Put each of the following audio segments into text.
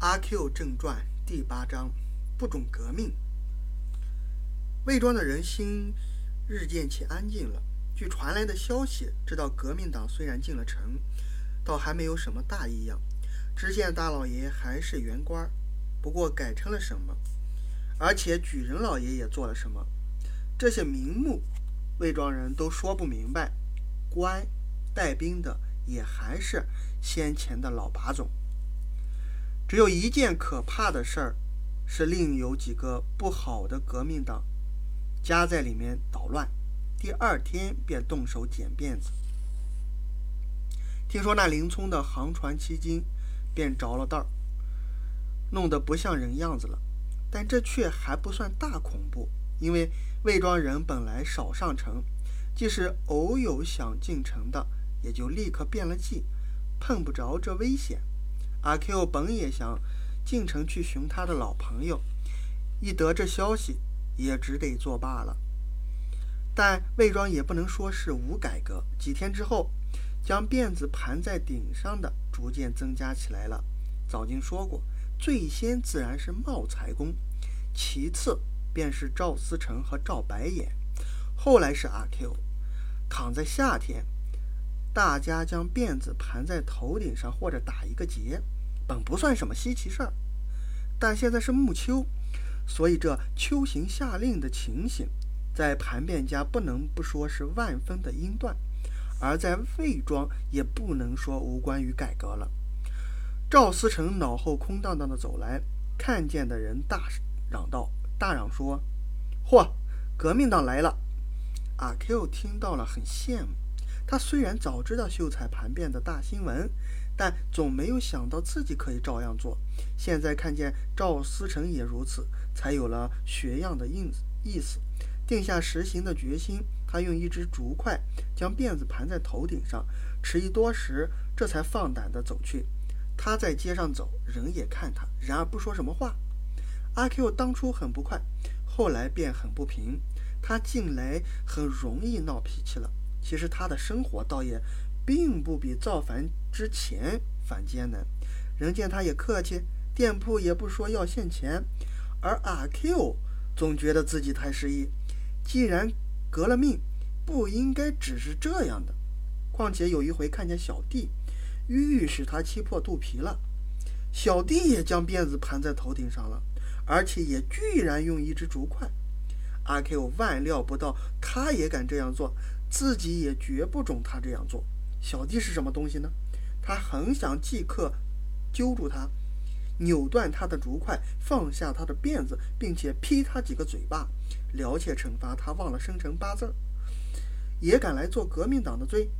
阿 Q 正传第八章：不准革命。魏庄的人心日渐起安静了。据传来的消息，知道革命党虽然进了城，倒还没有什么大异样。知县大老爷还是原官，不过改成了什么？而且举人老爷也做了什么？这些名目，魏庄人都说不明白。官带兵的也还是先前的老把总。只有一件可怕的事儿，是另有几个不好的革命党夹在里面捣乱，第二天便动手剪辫子。听说那林冲的航船七斤，便着了道儿，弄得不像人样子了。但这却还不算大恐怖，因为魏庄人本来少上城，即使偶有想进城的，也就立刻变了计，碰不着这危险。阿 Q 本也想进城去寻他的老朋友，一得这消息，也只得作罢了。但魏庄也不能说是无改革。几天之后，将辫子盘在顶上的逐渐增加起来了。早经说过，最先自然是茂才公，其次便是赵思成和赵白眼，后来是阿 Q。躺在夏天，大家将辫子盘在头顶上，或者打一个结。本不算什么稀奇事儿，但现在是暮秋，所以这秋行夏令的情形，在盘便家不能不说是万分的阴断，而在魏庄也不能说无关于改革了。赵思成脑后空荡荡的走来，看见的人大嚷道：“大嚷说，嚯，革命党来了！”阿 Q 听到了，很羡慕。他虽然早知道秀才盘变的大新闻。但总没有想到自己可以照样做。现在看见赵思成也如此，才有了学样的意意思，定下实行的决心。他用一只竹筷将辫子盘在头顶上，迟疑多时，这才放胆地走去。他在街上走，人也看他，然而不说什么话。阿 Q 当初很不快，后来便很不平。他近来很容易闹脾气了。其实他的生活倒也。并不比造反之前反艰难，人见他也客气，店铺也不说要现钱，而阿 Q 总觉得自己太失意。既然革了命，不应该只是这样的。况且有一回看见小弟，欲使他气破肚皮了。小弟也将辫子盘在头顶上了，而且也居然用一只竹筷。阿 Q 万料不到他也敢这样做，自己也绝不准他这样做。小弟是什么东西呢？他很想即刻揪住他，扭断他的竹筷，放下他的辫子，并且劈他几个嘴巴，了且惩罚他忘了生辰八字，也敢来做革命党的罪。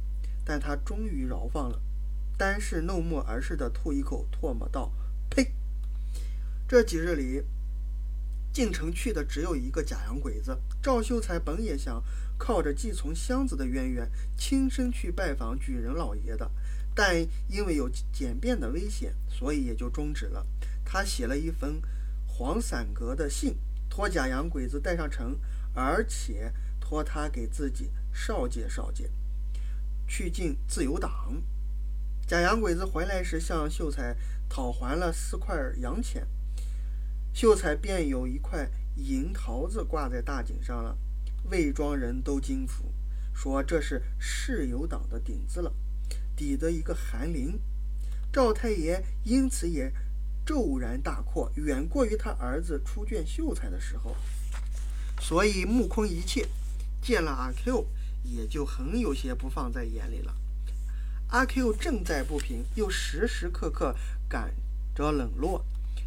但他终于饶放了，单是怒目而视的吐一口唾沫道：“呸！这几日里进城去的只有一个假洋鬼子。赵秀才本也想。”靠着寄从箱子的渊源，亲身去拜访举人老爷的，但因为有简便的危险，所以也就终止了。他写了一封黄伞格的信，托假洋鬼子带上城，而且托他给自己少介少介，去进自由党。假洋鬼子回来时，向秀才讨还了四块洋钱，秀才便有一块银桃子挂在大井上了。魏庄人都惊服，说这是世友党的顶子了，抵得一个韩林。赵太爷因此也骤然大阔，远过于他儿子出卷秀才的时候，所以目空一切，见了阿 Q 也就很有些不放在眼里了。阿 Q 正在不平，又时时刻刻感着冷落，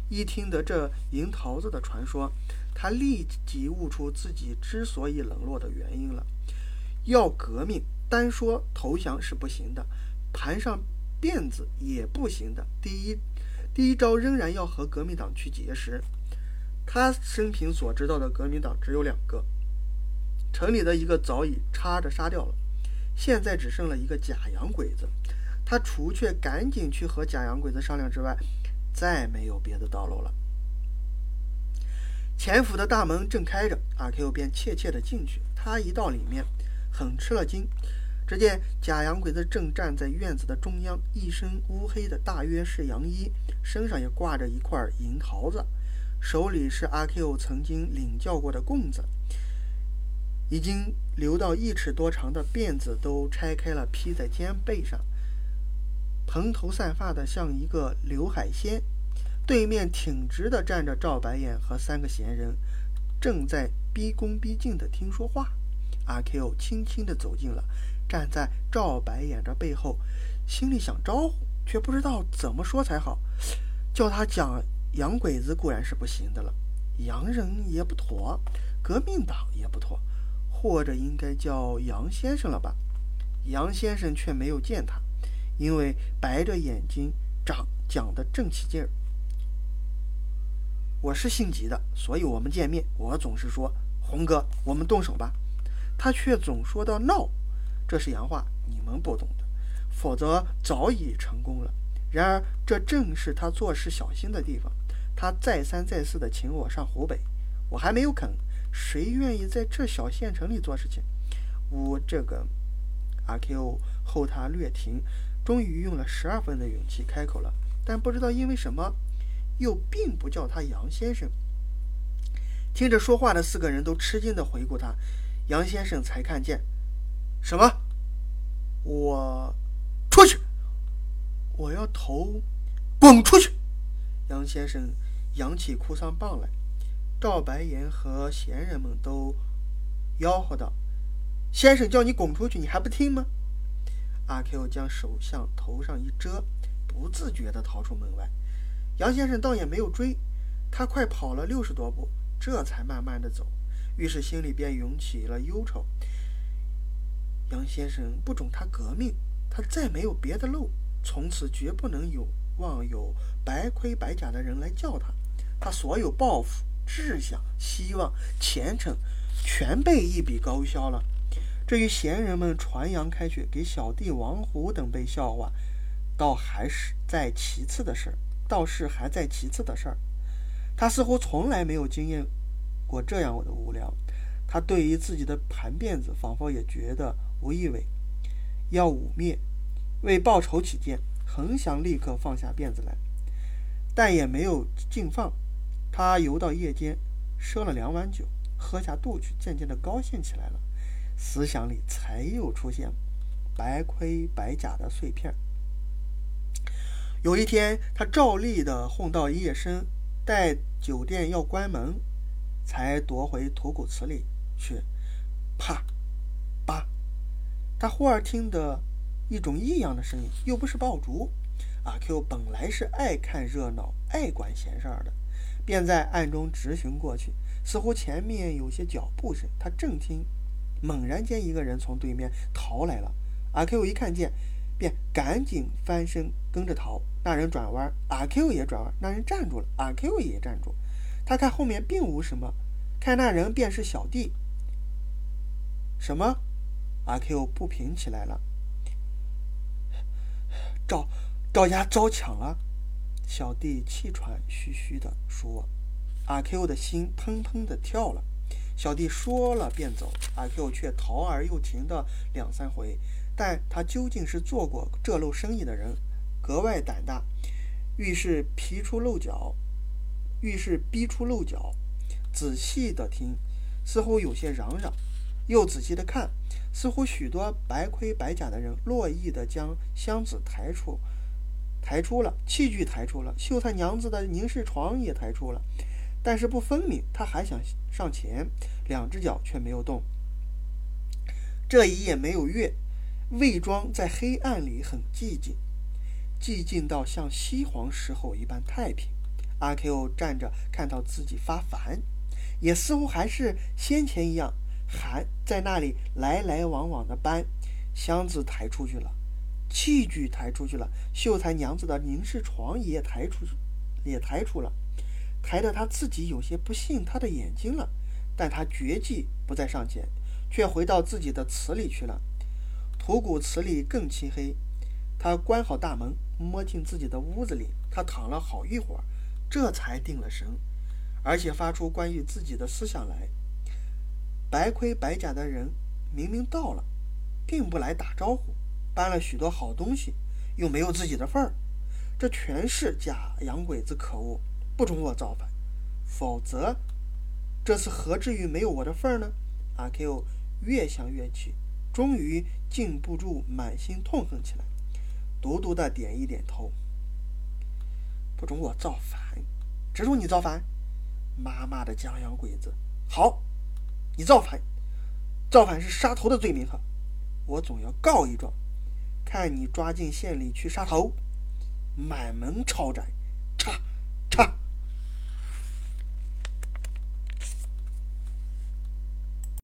一听得这银桃子的传说。他立即悟出自己之所以冷落的原因了。要革命，单说投降是不行的，盘上辫子也不行的。第一，第一招仍然要和革命党去结识。他生平所知道的革命党只有两个，城里的一个早已插着杀掉了，现在只剩了一个假洋鬼子。他除却赶紧去和假洋鬼子商量之外，再没有别的道路了。前府的大门正开着，阿 Q 便怯怯地进去。他一到里面，很吃了惊，只见假洋鬼子正站在院子的中央，一身乌黑的大约是洋衣，身上也挂着一块银桃子，手里是阿 Q 曾经领教过的棍子，已经留到一尺多长的辫子都拆开了披在肩背上，蓬头散发的像一个刘海仙。对面挺直的站着赵白眼和三个闲人，正在逼恭逼敬的听说话。阿 Q 轻轻地走近了。站在赵白眼的背后，心里想招呼，却不知道怎么说才好。叫他讲洋鬼子固然是不行的了，洋人也不妥，革命党也不妥，或者应该叫杨先生了吧？杨先生却没有见他，因为白着眼睛讲讲得正起劲儿。我是性急的，所以我们见面，我总是说红哥，我们动手吧。他却总说到闹。这是洋话，你们不懂的，否则早已成功了。然而，这正是他做事小心的地方。他再三再四地请我上湖北，我还没有肯。谁愿意在这小县城里做事情？我这个阿 Q 后他略停，终于用了十二分的勇气开口了，但不知道因为什么，又并不叫他杨先生。听着说话的四个人都吃惊的回顾他，杨先生才看见。什么？我出去！我要投，滚出去！杨先生扬起哭丧棒来。赵白岩和闲人们都吆喝道：“先生叫你滚出去，你还不听吗？”阿 Q 将手向头上一遮，不自觉地逃出门外。杨先生倒也没有追，他快跑了六十多步，这才慢慢地走。于是心里便涌起了忧愁。杨先生不准他革命，他再没有别的路，从此绝不能有望有白盔白甲的人来叫他。他所有抱负、志向、希望、前程，全被一笔勾销了。至于闲人们传扬开去，给小弟王虎等被笑话，倒还是在其次的事儿，倒是还在其次的事儿。他似乎从来没有经验过这样的无聊。他对于自己的盘辫子，仿佛也觉得。无意味要污蔑，为报仇起见，很想立刻放下辫子来，但也没有尽放。他游到夜间，赊了两碗酒，喝下肚去，渐渐的高兴起来了。思想里才又出现白盔白甲的碎片。有一天，他照例的混到夜深，待酒店要关门，才夺回土谷祠里去。啪！他忽而听得一种异样的声音，又不是爆竹。阿 Q 本来是爱看热闹、爱管闲事儿的，便在暗中直寻过去。似乎前面有些脚步声，他正听，猛然间一个人从对面逃来了。阿 Q 一看见，便赶紧翻身跟着逃。那人转弯，阿 Q 也转弯；那人站住了，阿 Q 也站住。他看后面并无什么，看那人便是小弟。什么？阿 Q 不平起来了，赵赵家遭抢了，小弟气喘吁吁地说：“阿 Q 的心砰砰地跳了。”小弟说了便走，阿 Q 却逃而又停的两三回。但他究竟是做过这路生意的人，格外胆大，遇事皮出漏脚，遇事逼出漏脚。仔细的听，似乎有些嚷嚷；又仔细的看。似乎许多白盔白甲的人乐意的将箱子抬出，抬出了器具，抬出了秀才娘子的凝视床也抬出了，但是不分明。他还想上前，两只脚却没有动。这一夜没有月，魏庄在黑暗里很寂静，寂静到像西皇时候一般太平。阿 Q 站着，看到自己发烦，也似乎还是先前一样。还在那里来来往往的搬，箱子抬出去了，器具抬出去了，秀才娘子的凝视床也抬出去，也抬出了，抬得他自己有些不信他的眼睛了。但他绝技不再上前，却回到自己的祠里去了。土谷祠里更漆黑，他关好大门，摸进自己的屋子里，他躺了好一会儿，这才定了神，而且发出关于自己的思想来。白盔白甲的人明明到了，并不来打招呼，搬了许多好东西，又没有自己的份儿，这全是假洋鬼子可恶，不准我造反，否则这次何至于没有我的份儿呢？阿 Q 越想越气，终于禁不住满心痛恨起来，独独的点一点头。不准我造反，只准你造反！妈妈的假洋鬼子，好，你造反，造反是杀头的罪名哈，我总要告一状，看你抓进县里去杀头，满门抄斩。